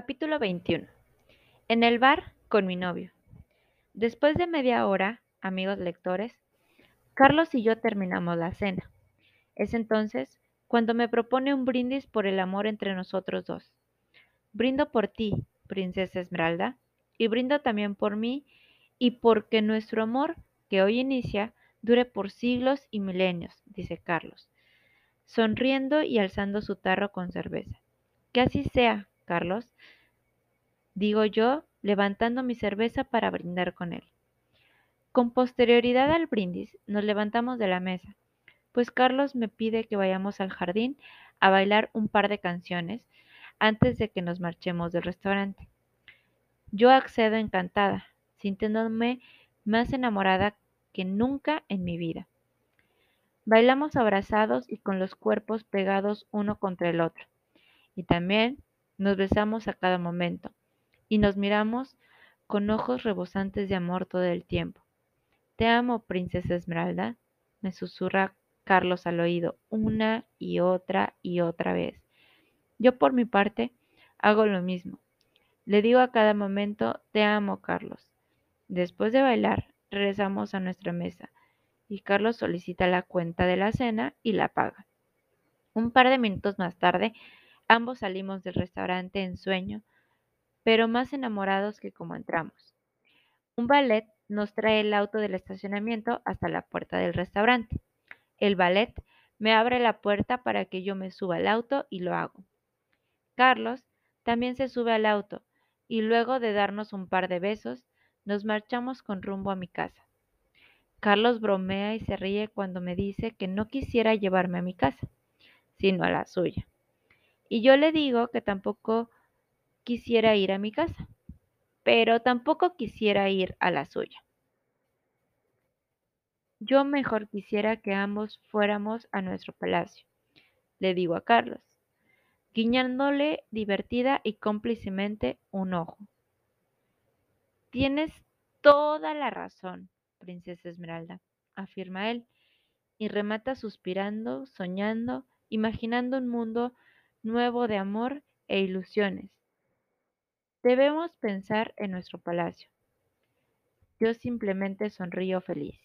Capítulo 21. En el bar con mi novio. Después de media hora, amigos lectores, Carlos y yo terminamos la cena. Es entonces cuando me propone un brindis por el amor entre nosotros dos. Brindo por ti, princesa Esmeralda, y brindo también por mí y porque nuestro amor, que hoy inicia, dure por siglos y milenios, dice Carlos, sonriendo y alzando su tarro con cerveza. Que así sea, Carlos, digo yo, levantando mi cerveza para brindar con él. Con posterioridad al brindis, nos levantamos de la mesa, pues Carlos me pide que vayamos al jardín a bailar un par de canciones antes de que nos marchemos del restaurante. Yo accedo encantada, sintiéndome más enamorada que nunca en mi vida. Bailamos abrazados y con los cuerpos pegados uno contra el otro. Y también nos besamos a cada momento y nos miramos con ojos rebosantes de amor todo el tiempo. Te amo, princesa Esmeralda, me susurra Carlos al oído una y otra y otra vez. Yo por mi parte hago lo mismo. Le digo a cada momento, te amo, Carlos. Después de bailar, regresamos a nuestra mesa y Carlos solicita la cuenta de la cena y la paga. Un par de minutos más tarde, Ambos salimos del restaurante en sueño, pero más enamorados que como entramos. Un ballet nos trae el auto del estacionamiento hasta la puerta del restaurante. El ballet me abre la puerta para que yo me suba al auto y lo hago. Carlos también se sube al auto y luego de darnos un par de besos, nos marchamos con rumbo a mi casa. Carlos bromea y se ríe cuando me dice que no quisiera llevarme a mi casa, sino a la suya. Y yo le digo que tampoco quisiera ir a mi casa, pero tampoco quisiera ir a la suya. Yo mejor quisiera que ambos fuéramos a nuestro palacio, le digo a Carlos, guiñándole divertida y cómplicemente un ojo. Tienes toda la razón, princesa Esmeralda, afirma él, y remata suspirando, soñando, imaginando un mundo nuevo de amor e ilusiones. Debemos pensar en nuestro palacio. Yo simplemente sonrío feliz.